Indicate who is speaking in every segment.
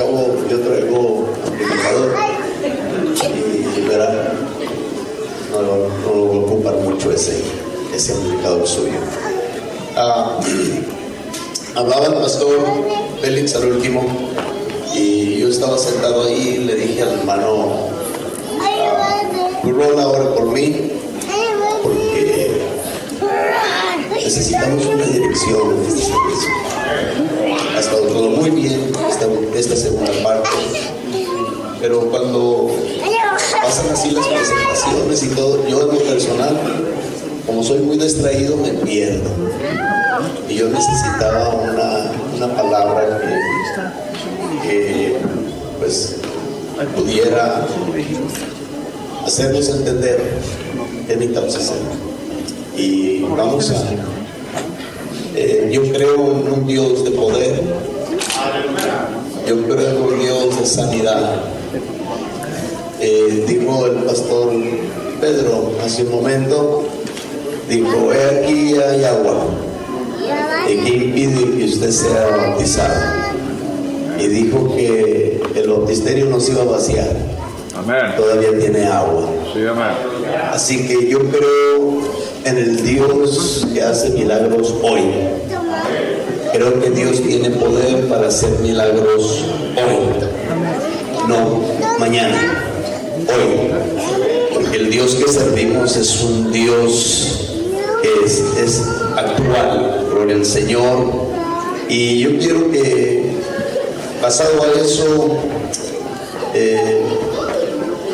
Speaker 1: cabo yo traigo amplificador y verá, no, lo- voy a ocupar mucho ese, ese amplificador suyo. Ah, hablaba el pastor Félix al último y yo estaba sentado ahí y le dije al hermano, ah, ahora por mí porque necesitamos una dirección este. Ha estado todo muy bien esta, segunda parte, pero cuando pasan así las presentaciones y todo, yo en lo personal, como soy muy distraído, me pierdo. Y yo necesitaba una, una palabra que, pues pudiera hacernos entender qué necesitamos hacer. Y vamos a... eh, yo creo en un Dios de poder. Yo creo en un Dios de sanidad. Eh, dijo el pastor Pedro hace un momento, dijo, he aquí hay agua. ¿Y qué impide que usted sea bautizado? Y dijo que el bautisterio no se iba a vaciar,
Speaker 2: Amén.
Speaker 1: todavía tiene agua.
Speaker 2: Sí, amén.
Speaker 1: Así que yo creo en el Dios que hace milagros hoy. Creo que Dios tiene poder para hacer milagros hoy, no mañana, hoy. Porque el Dios que servimos es un Dios que es, es actual, gloria al Señor. Y yo quiero que, basado a eso, eh,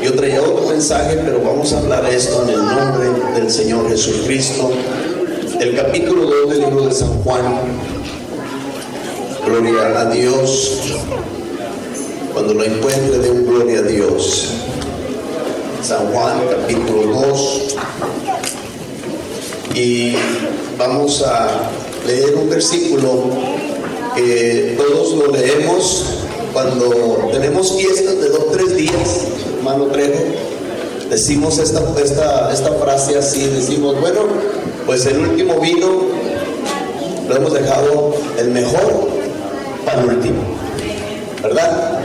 Speaker 1: yo traía otro mensaje, pero vamos a hablar esto en el nombre del Señor Jesucristo. El capítulo 2 del libro de San Juan. Gloria a Dios. Cuando lo encuentre de un gloria a Dios. San Juan capítulo 2. Y vamos a leer un versículo que todos lo leemos cuando tenemos fiestas de dos tres días, hermano Trejo. Decimos esta, esta, esta frase así, decimos, bueno, pues el último vino lo hemos dejado el mejor para el último, ¿verdad?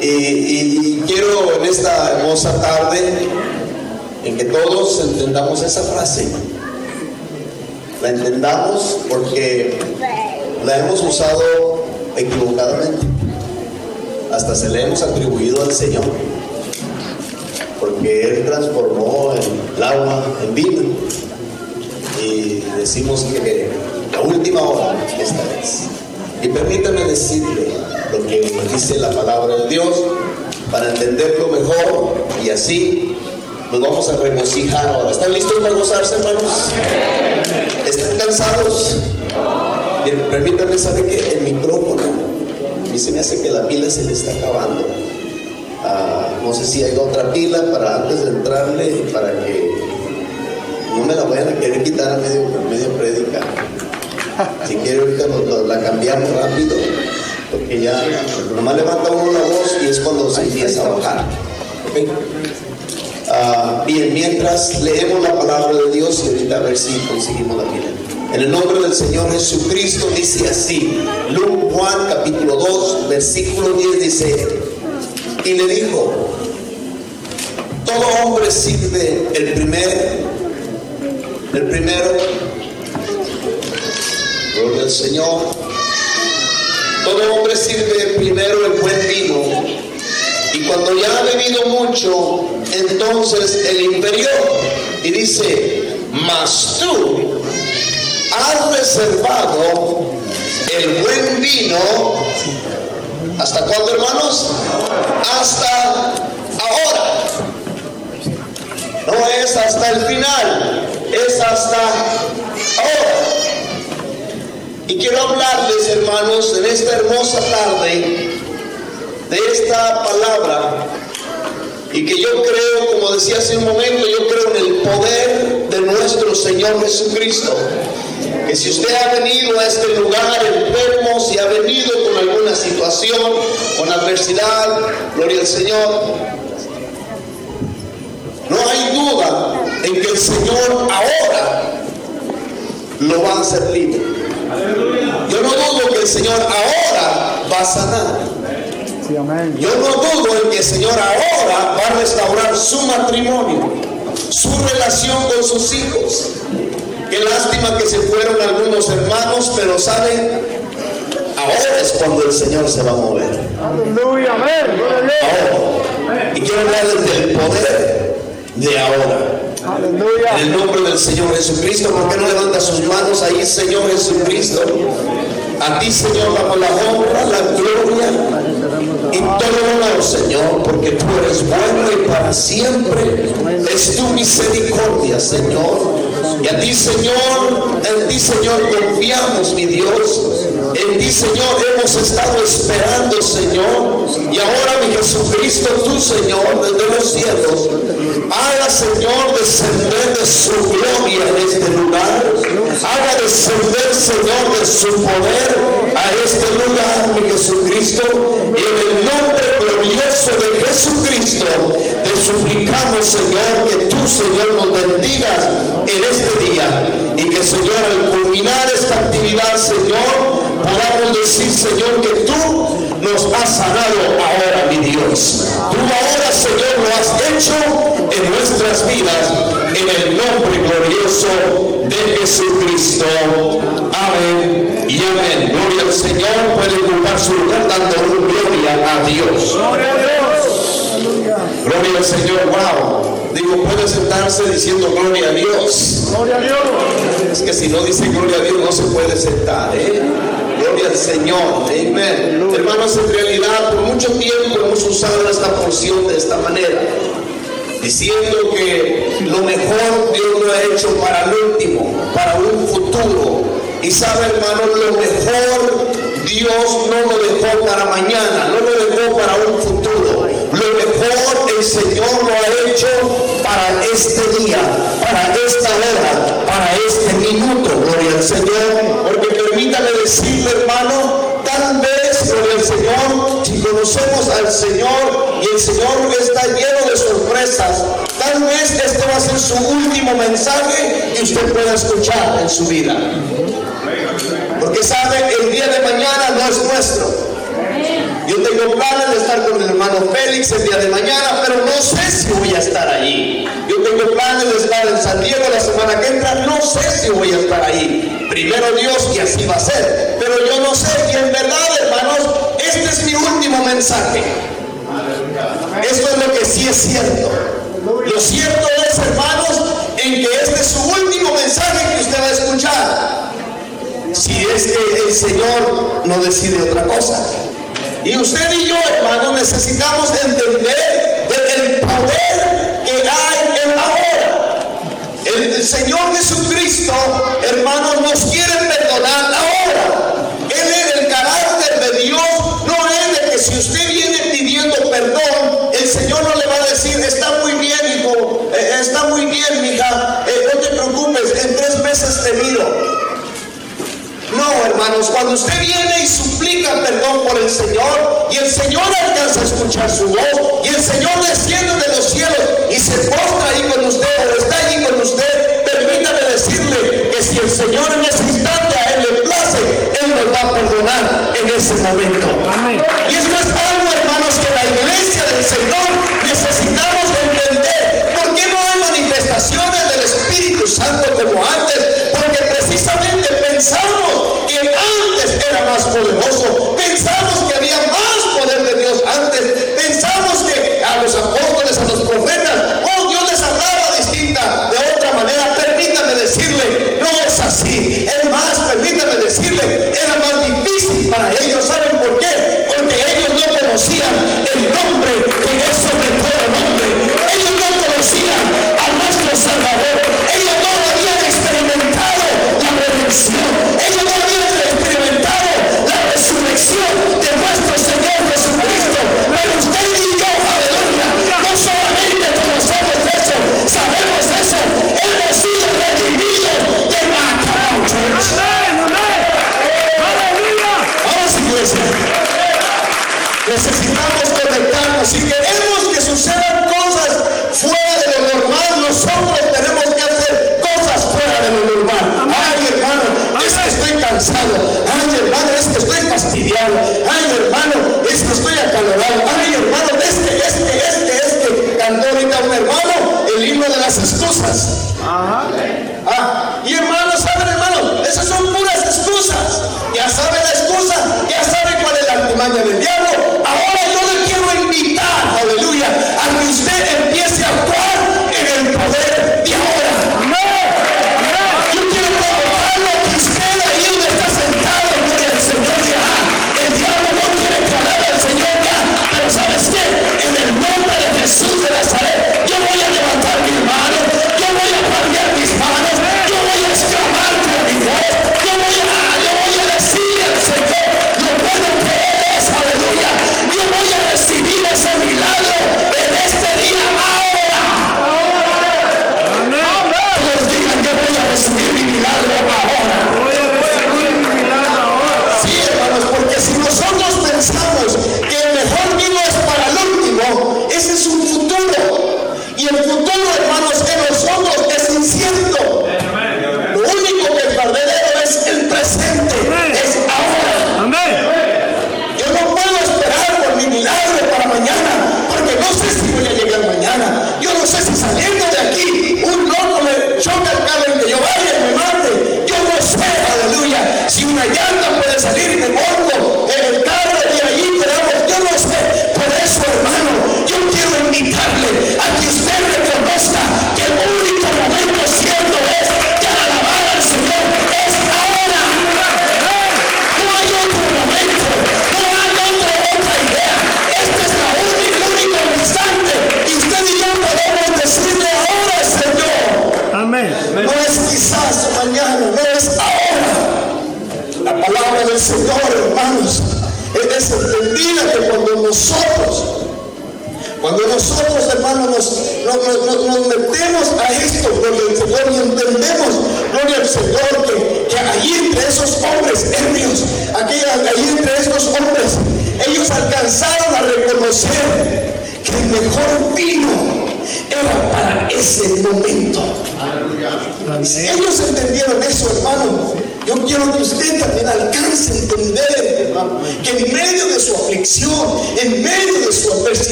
Speaker 1: Y, y- quiero en esta hermosa tarde en que todos entendamos esa frase, la entendamos porque la hemos usado equivocadamente, hasta se le hemos atribuido al Señor, porque Él transformó el agua en vino y decimos que la última hora esta vez. Y permítame decirle lo que dice la palabra de Dios para entenderlo mejor y así nos vamos a regocijar ahora. ¿Están listos para gozarse, hermanos? ¿Están cansados? Bien, permítanme saber que el micrófono, a mí se me hace que la pila se le está acabando. No sé si hay otra pila para antes de entrarle, para que no me la vayan a querer quitar a medio, medio prédica. Si quiere ahorita la cambiamos rápido, porque ya nomás levanta uno la voz y es cuando se empieza a bajar. Ah, bien, mientras leemos la palabra de Dios y ahorita a ver si conseguimos la pila. En el nombre del Señor Jesucristo dice así, Lu- Juan capítulo 2, versículo 10 dice, y le dijo, todo hombre sirve el primer, el primero, gloria al Señor, todo hombre sirve primero el buen vino, y cuando ya ha bebido mucho, entonces el inferior, y dice, mas tú has reservado el buen vino, ¿hasta cuándo hermanos? Hasta ahora. No es hasta el final, es hasta ahora. Y quiero hablarles, hermanos, en esta hermosa tarde, de esta palabra, y que yo creo, como decía hace un momento, yo creo en el poder de nuestro Señor Jesucristo. Que si usted ha venido a este lugar enfermo, si ha venido con alguna situación, con adversidad, gloria al Señor, no hay duda en que el Señor ahora lo va a hacer libre. Yo no dudo que el Señor ahora va a sanar.
Speaker 2: Sí, amén.
Speaker 1: Yo no dudo en que el Señor ahora va a restaurar su matrimonio, su relación con sus hijos. Qué lástima que se fueron algunos hermanos, pero saben, ahora es cuando el Señor se va a mover.
Speaker 2: Aleluya, amén.
Speaker 1: Ahora. Y quiero hablarles del poder de ahora.
Speaker 2: Aleluya.
Speaker 1: En el nombre del Señor Jesucristo, ¿por qué no levanta sus manos ahí, Señor Jesucristo? A ti, Señor, damos la honra, la gloria y todo honor, Señor, porque tú eres bueno y para siempre es tu misericordia, Señor. Y a ti, Señor, en ti, Señor, confiamos, mi Dios. En ti, Señor, hemos estado esperando, Señor. Y ahora, mi Jesucristo, tú, Señor, desde los cielos, haga, Señor, descender de su gloria en este lugar. Haga descender, Señor, de su poder a este lugar, mi Jesucristo. Y en el nombre glorioso de Jesucristo, te suplicamos, Señor, que tú, Señor, nos bendigas en este día. Y que, Señor, al culminar esta actividad, Señor, podamos decir, Señor, que tú nos has sanado ahora, mi Dios. Tú ahora, Señor, lo has hecho en nuestras vidas, en el nombre glorioso de Jesucristo. Amén y amén. Gloria al Señor. Puede ocupar su lugar dando gloria a Dios.
Speaker 2: Gloria a Dios.
Speaker 1: Gloria al Señor. Wow. Digo, puede sentarse diciendo gloria a Dios.
Speaker 2: Gloria a Dios.
Speaker 1: Es que si no dice gloria a Dios no se puede sentar, ¿eh? Gloria al Señor, amén. Hermanos, en realidad por mucho tiempo hemos usado esta porción de esta manera, diciendo que lo mejor Dios lo ha hecho para el último, para un futuro. Y sabe, hermanos, lo mejor Dios no lo dejó para mañana, no lo dejó para un futuro. Lo mejor el Señor lo ha hecho para este día, para esta hora, para este minuto. Gloria al Señor. Porque permítame decirle, hermano, tal vez, gloria al Señor, si conocemos al Señor y el Señor está lleno de sorpresas, tal vez este va a ser su último mensaje que usted pueda escuchar en su vida. Porque sabe, el día de mañana no es nuestro. Yo tengo planes de estar con el hermano Félix el día de mañana, pero no sé si voy a estar allí. Yo tengo planes de estar en San Diego la semana que entra, no sé si voy a estar ahí. Primero Dios y así va a ser. Pero yo no sé y en verdad, hermanos, este es mi último mensaje. Esto es lo que sí es cierto. Lo cierto es, hermanos, en que este es su último mensaje que usted va a escuchar. Si es que el Señor no decide otra cosa. Y usted y yo, hermanos, necesitamos entender de el poder que hay en la hora. El, Señor Jesucristo, hermanos, nos quiere perdonar ahora. Él es el carácter de Dios, no es de que si usted viene pidiendo perdón, el Señor no le va a decir, está muy bien, hijo, eh, está muy bien, mija, eh, no te preocupes, en tres meses te miro. No, hermanos, cuando usted viene y suplica perdón por el Señor y el Señor alcanza a escuchar su voz y el Señor desciende de los cielos y se postra ahí con usted o está allí con usted, permítame decirle que si el Señor en ese instante a Él le place, Él nos va a perdonar en ese momento. Antes era más poderoso. Pensamos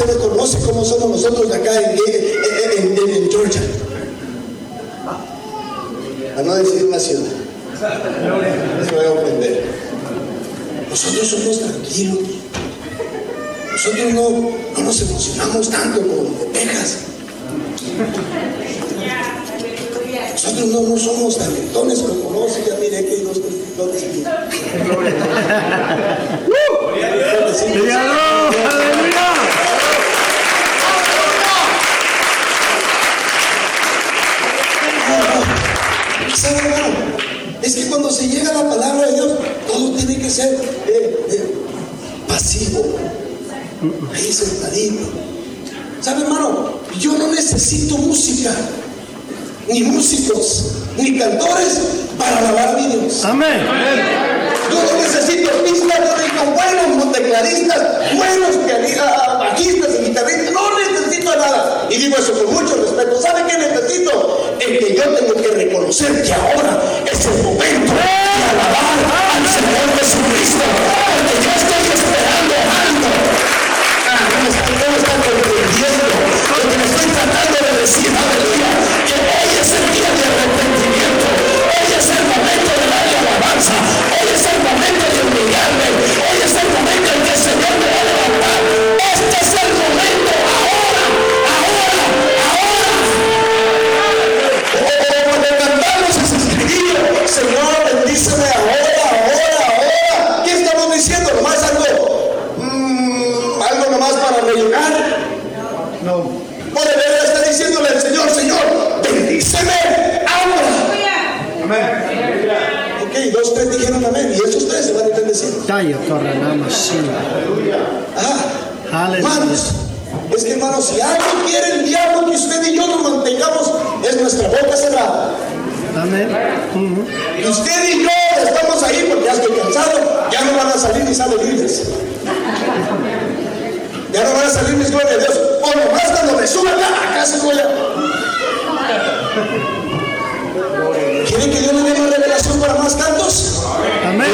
Speaker 1: usted no conoce cómo somos nosotros acá en, en- en- en- en Georgia. A no decir una ciudad. No se vaya a ofender. Nosotros somos tranquilos. Nosotros no, no nos emocionamos tanto como los de Texas. Nosotros no, no somos talentones como no, si ya mire que dos talentones aquí.
Speaker 2: Aleluya.
Speaker 1: ¿Sabe, hermano? Es que cuando se llega a la palabra de Dios, todo tiene que ser eh, eh, pasivo. Ahí sentadito. ¿Sabe, hermano? Yo no necesito música, ni músicos, ni cantores para alabar a mi Dios.
Speaker 2: Amén.
Speaker 1: Yo no necesito pistas, necesito buenos tecladistas, buenos pianistas, bajistas y guitarristas. No necesito nada. Y digo eso con mucho respeto. ¿Sabe qué necesito? Es que yo tengo que reconocer que ahora es el momento de alabar al Señor Jesucristo. Porque yo estoy esperando algo. Ah, no están, están comprendiendo. Lo que me estoy tratando de decir, aleluya, que hoy es el día de arrepentimiento. Hoy es el momento de darle alabanza. Dos, tres dijeron amén. Y esos tres se van a ir
Speaker 2: Shila.
Speaker 1: Ah, hermanos, es que hermanos, si algo quiere el diablo que usted y yo nos mantengamos, es nuestra boca cerrada.
Speaker 2: Amén.
Speaker 1: Y usted y yo estamos ahí porque ya estoy cansado, ya no van a salir mis libres. Ya no van a salir mis gloria a Dios. O nomás cuando me suba acá, acá se ¿Quieren que Dios le dé para más cantos?
Speaker 2: Amén.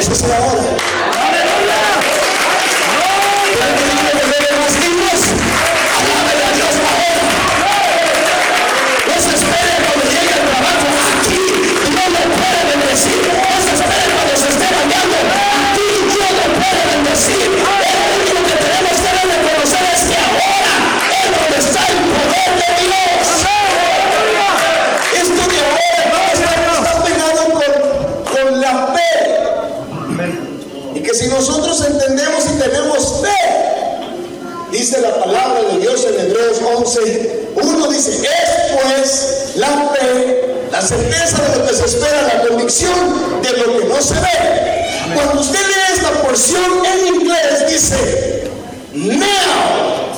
Speaker 1: Entonces, uno dice, es la fe, la certeza de lo que se espera, la convicción de lo que no se ve. Cuando usted lee esta porción en inglés, dice, now,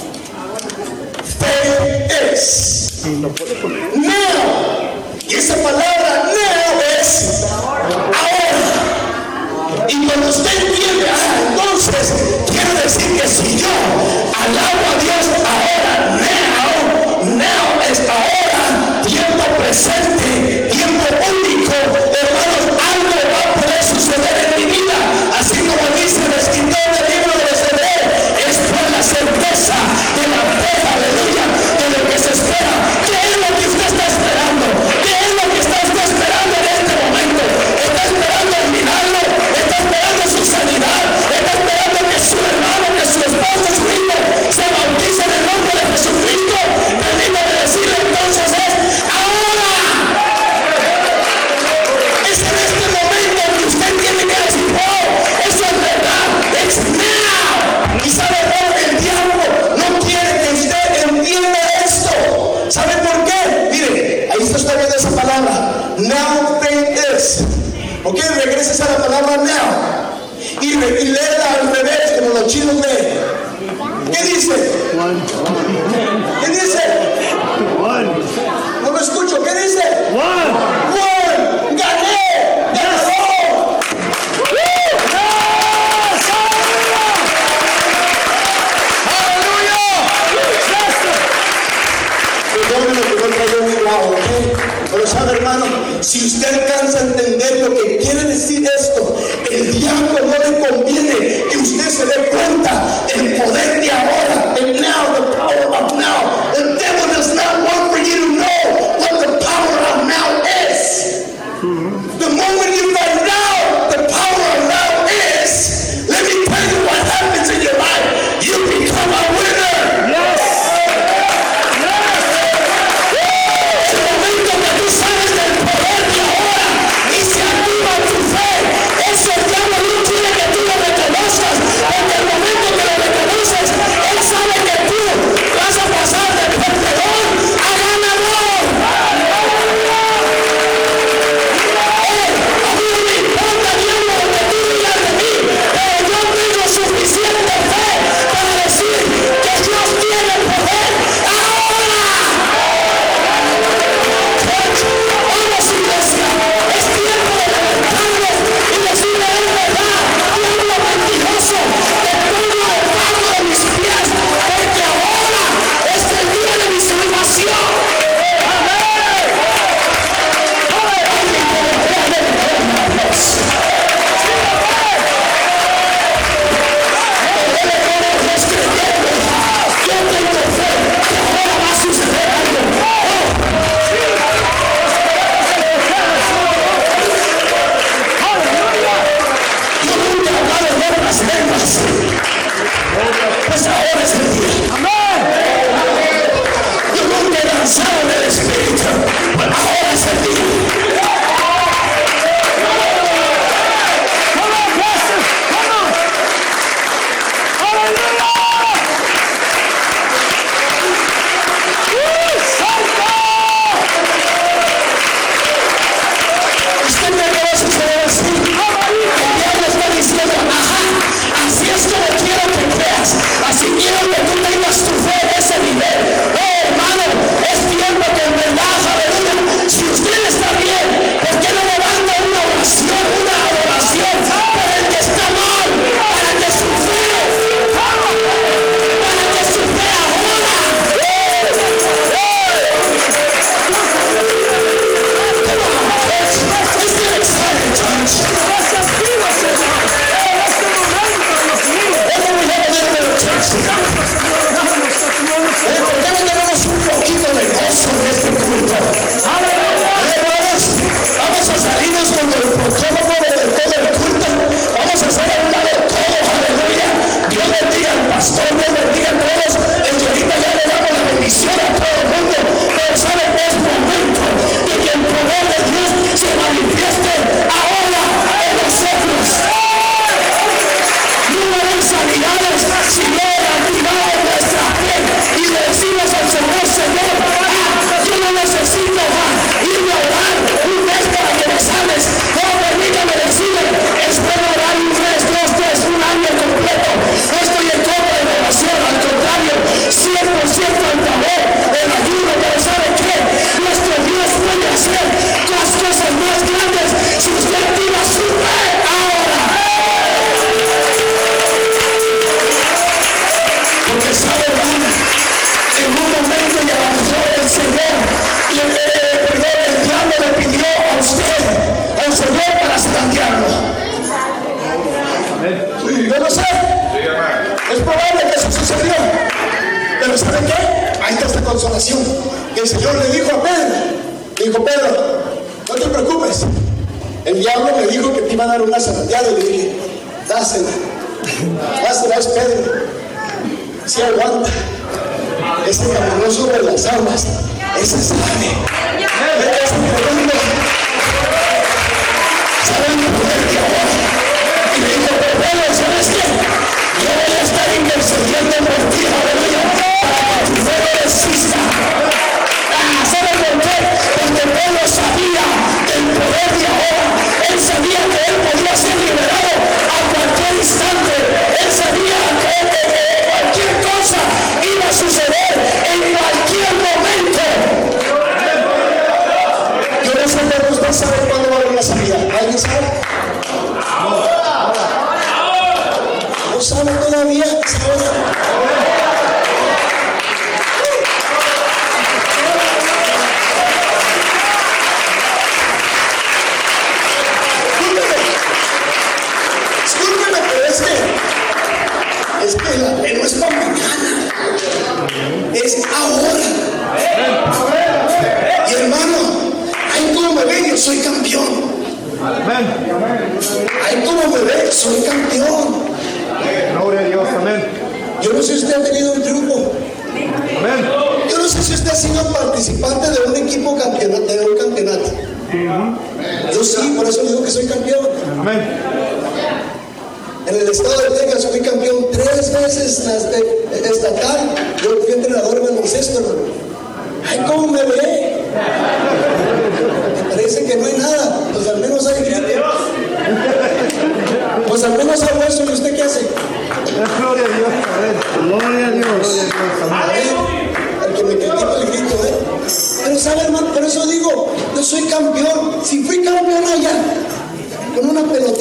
Speaker 1: fe es. Now, y esa palabra now es ahora. Y cuando usted entiende, ah, entonces quiere decir que si yo alabo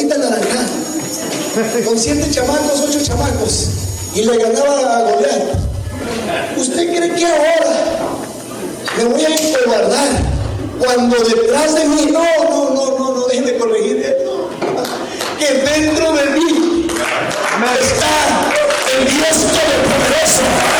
Speaker 1: Juanita con siete chamacos, ocho chamacos, y le ganaba a Goliat. ¿Usted cree que ahora me voy a encobardar cuando detrás de mí, no, no, no, no, no, déjeme corregir esto, que dentro de mí me está el Dios Todopoderoso?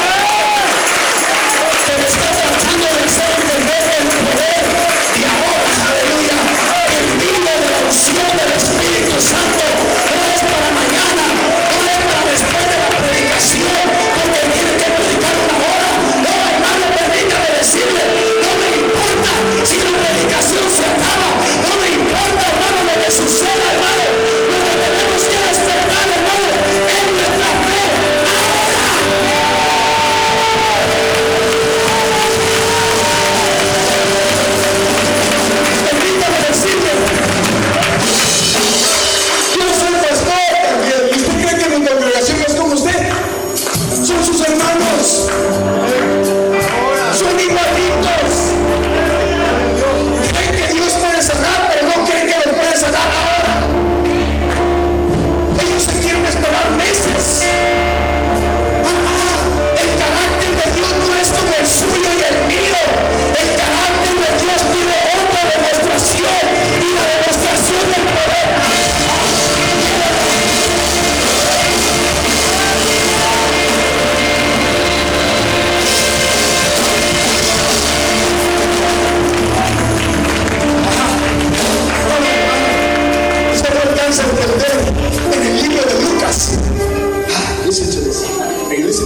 Speaker 1: Dice.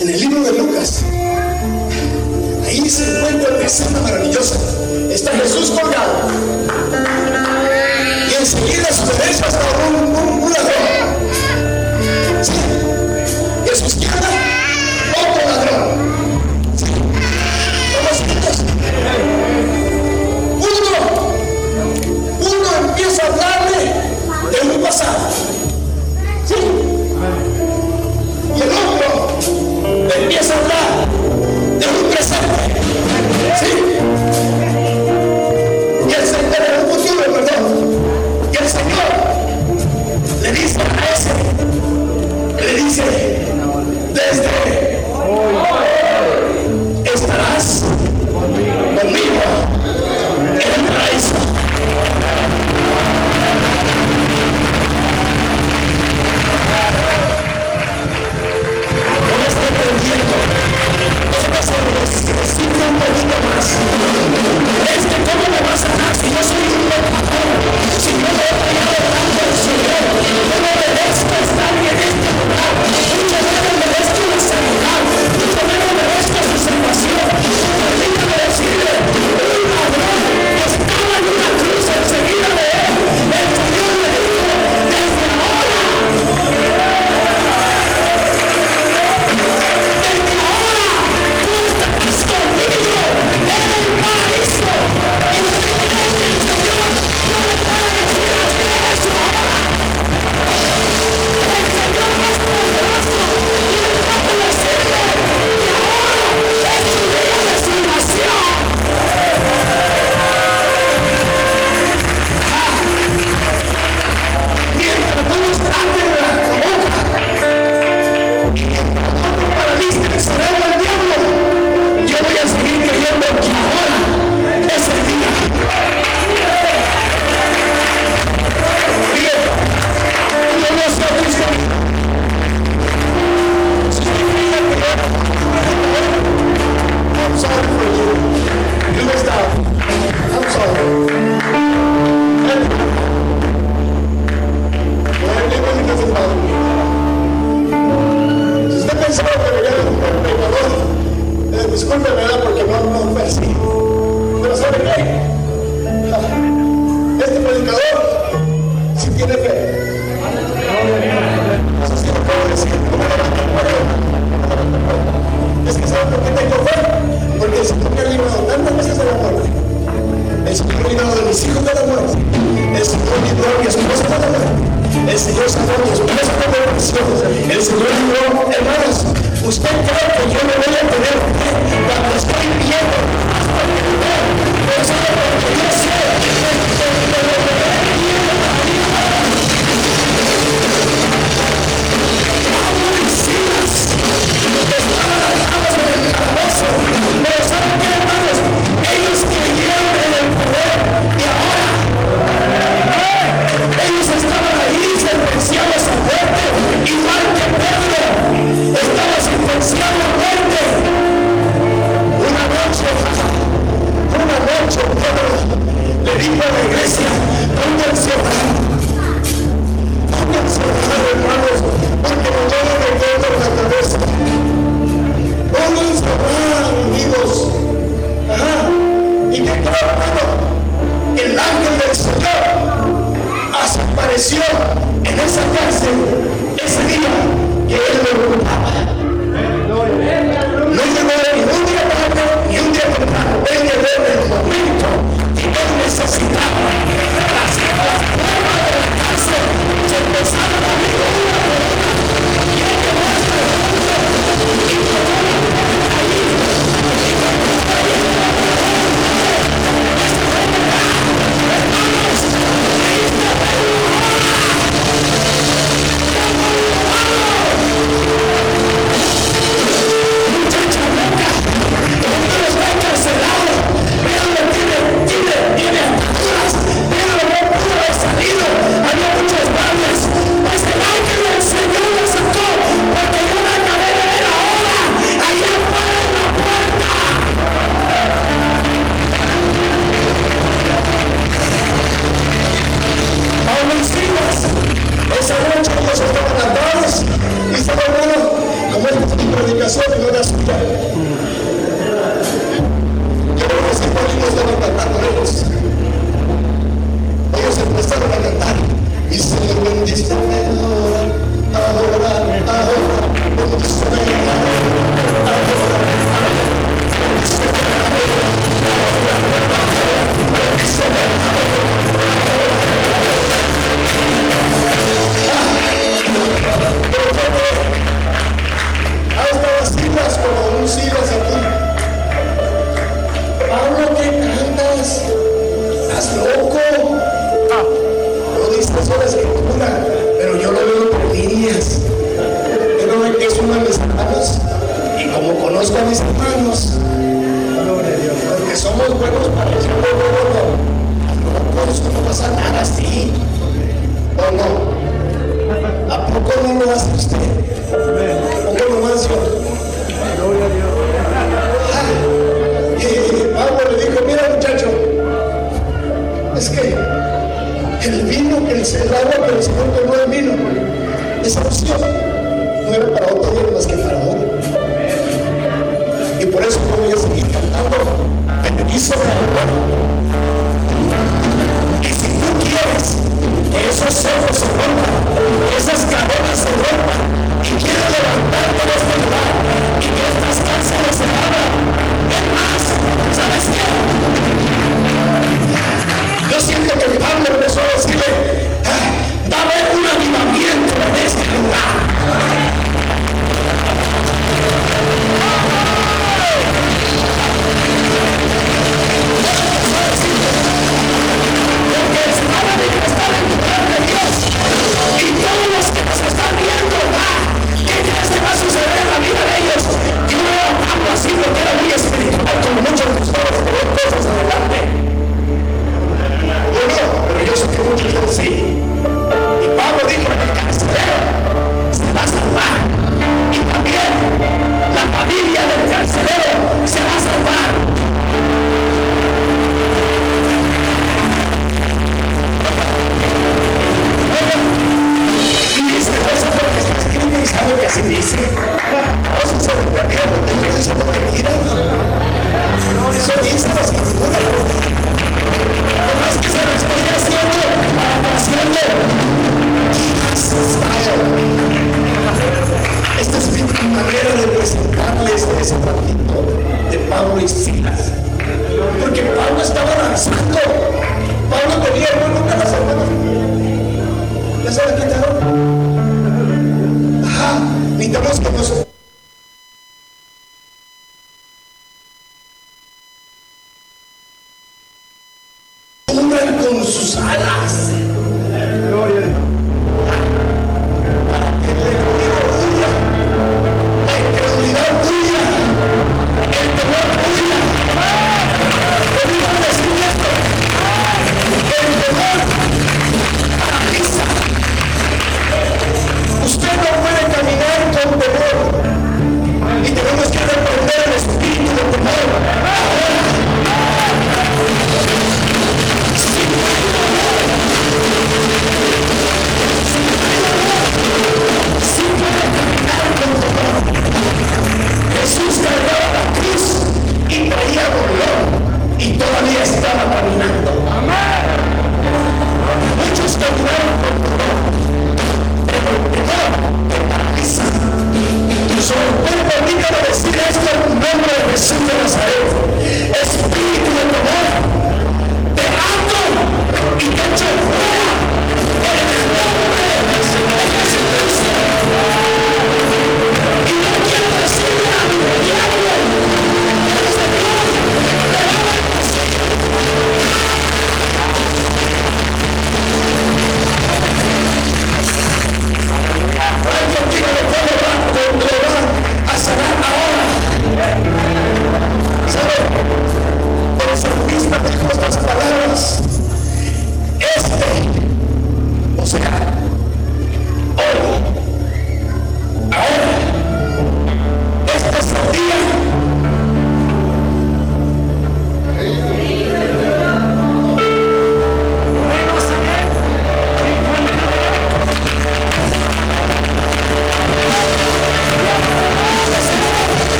Speaker 1: En el libro de Lucas, ahí se encuentra una escena maravillosa. Está Jesús colgado. Y enseguida a su derecha está un, ladrón. ¿Sí? Y a su izquierda, otro ladrón. Todos. Uno, uno empieza a hablarle de un pasado. empieza a hablar de un presente. ¿Sí? Y el Señor es un
Speaker 3: futuro,
Speaker 1: perdón. Y el Señor le dice a ese, le dice desde poquito más. Es que cómo me vas a dar si yo soy un pecador, si yo no he fallado tanto al Señor, yo no merezco estar en este lugar.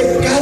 Speaker 1: Que se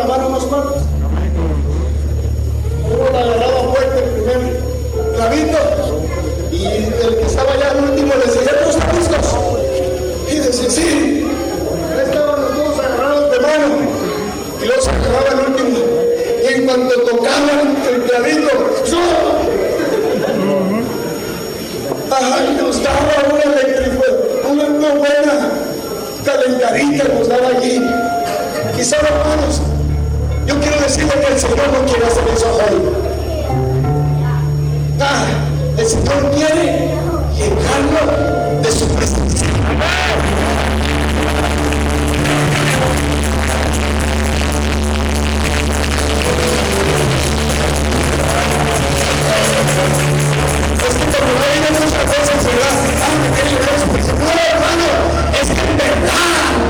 Speaker 1: la mano unos cuantos. Uno la agarraba fuerte el primer clavito y el que estaba allá al último le decía, ¿ya están? Y decía, sí. Estaban los dos agarrados de mano y luego se acababa el último. Y en cuanto tocaban el clavito, ¡yo! Ay, nos daba una, una buena calentadita nos daba allí. Quizá, hermanos, yo quiero decirle que el Señor no quiere hacer eso hoy. Ah, el Señor quiere llenarlo de su presencia. Es que como no vienen muchas veces, ¿verdad? Ah, me quiere llenar de su presencia. No, hermano, es que en verdad,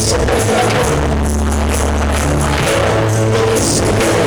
Speaker 1: Thank you.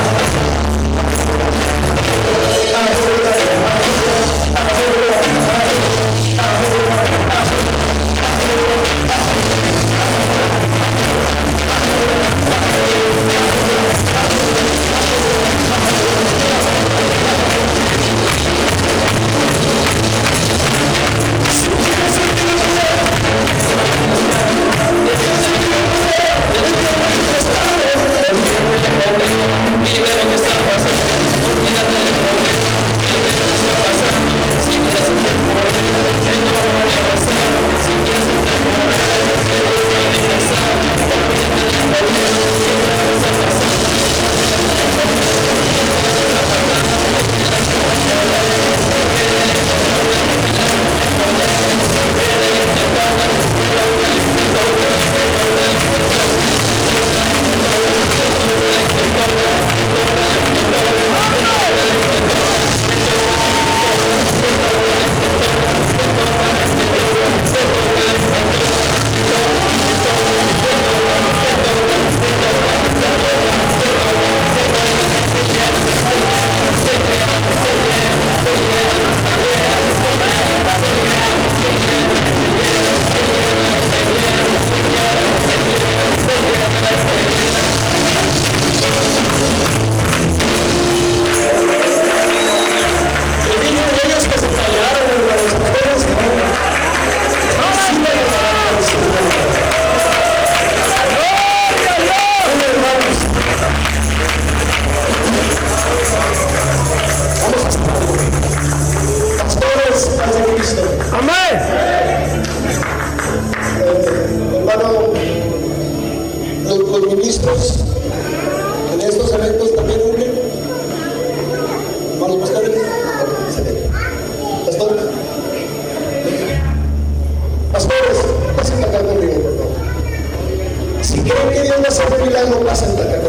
Speaker 1: algo placentero.